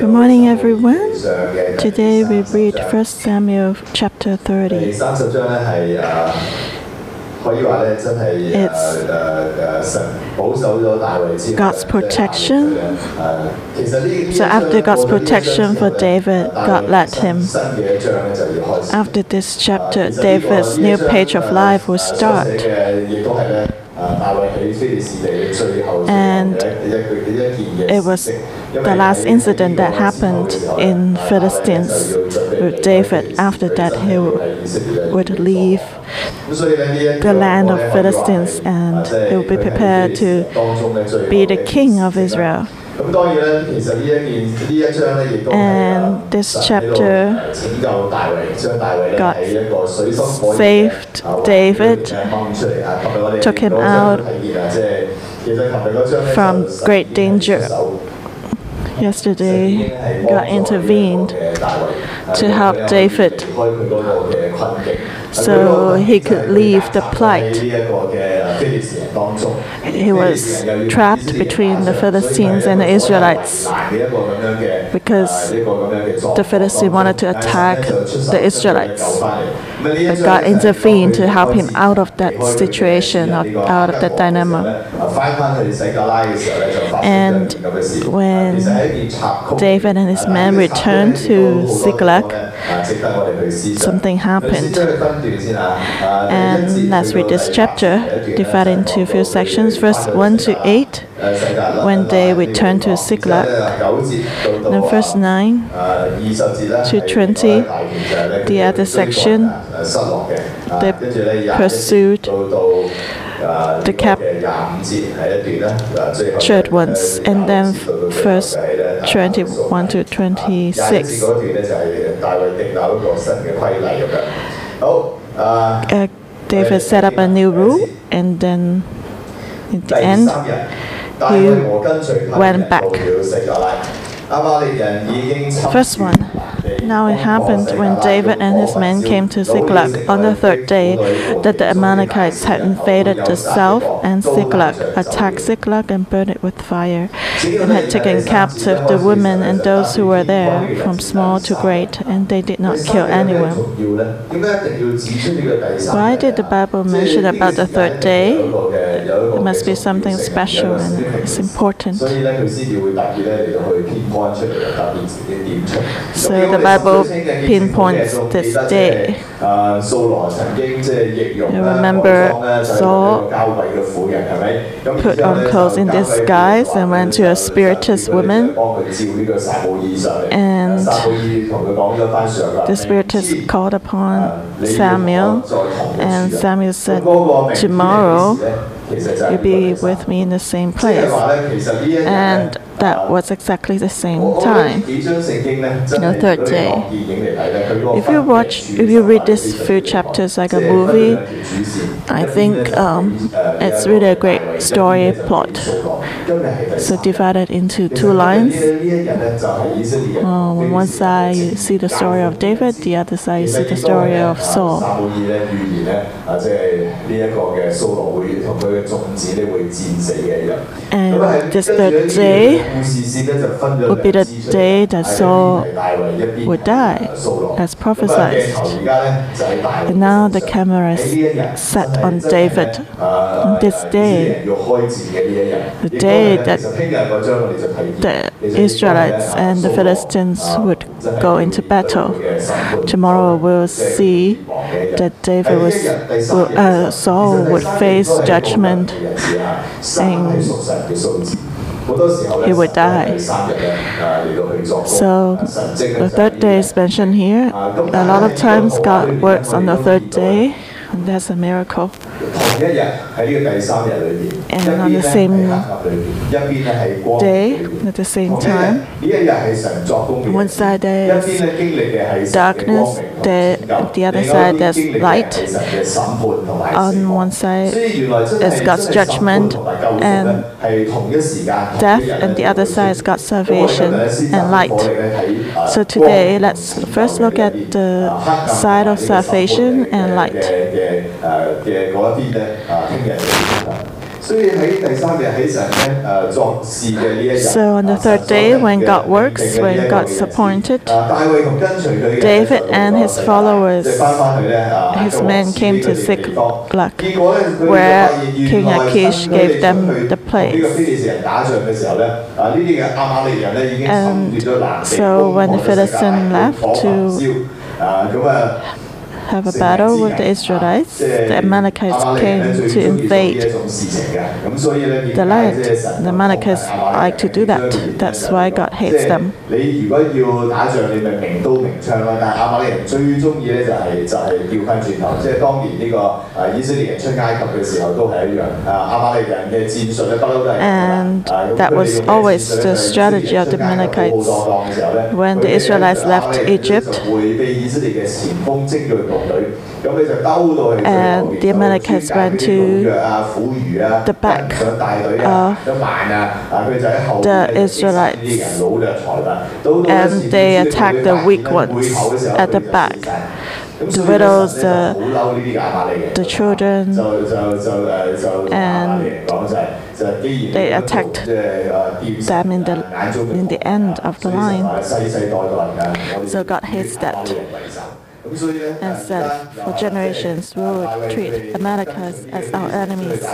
Good morning, everyone. Today we read 1 Samuel chapter 30. It's God's protection. So, after God's protection for David, God led him. After this chapter, David's new page of life will start. And it was the last incident that happened in Philistines with David. After that, he would leave the land of Philistines and he would be prepared to be the king of Israel. And this chapter God saved David, took him out from great danger. 手 Yesterday, God intervened to help David so he could leave the plight. He was trapped between the Philistines and the Israelites because the Philistines wanted to attack the Israelites. But God intervened to help him out of that situation, out of that dilemma. And when David and his men returned to Ziklag, something happened. And let's read this chapter, divided into a few sections, verse 1 to 8. When they returned to Ziklag, then verse 9 to 20, the other section, they pursued the cap- third ones, and then verse 21 to 26. Uh, David set up a new rule and then in the end he went back. First one. Now it happened when David and his men came to Ziklag on the third day that the Amalekites had invaded the south and Ziklag, attacked Ziklag and burned it with fire, and had taken captive the women and those who were there, from small to great, and they did not kill anyone. Why did the Bible mention about the third day? It must be something special and it's important. So the Bible pinpoints this day. You remember Saul put on clothes in disguise and went to a spiritist woman, and the spiritist called upon Samuel, and Samuel said, Tomorrow you'll be with me in the same place. And that was exactly the same time. No third day. If you watch, if you read these few chapters like a movie, I think um, it's really a great story plot. So divided into two lines. Um, on one side you see the story of David, the other side you see the story of Saul. And this third day would be the day that Saul would die, as prophesied. And now the camera is set on David. On this day, the day that the Israelites and the Philistines would go into battle. Tomorrow we'll see that David was, uh, Saul would face judgment and he would die. Uh, so uh, the third day is mentioned here. Uh, a lot of times God works on the third day, and that's a miracle. And on the same day, at the same time, one side there is darkness, there the other side there's light. On one side is God's judgment and death, and the other side is God's salvation and light. So today, let's first look at the side of salvation and light. So on the third day, when God works, when God's appointed, David and his followers, his men came to Ziklag, where King Achish gave them the place. And so when the Philistine left to have a battle with the Israelites, the Amalekites came to invade. The land, the Amalekites like to do that. That's why God hates them. And that. Was always the strategy of the Amalekites. When the Israelites left Egypt, and the Amalekites went to the back. of the Israelites. and they attacked the weak ones at the back. the widows, the, the children, and they attacked them in the, in the end of the line. So God hates that and said, for generations we will treat Amalekites as our enemies.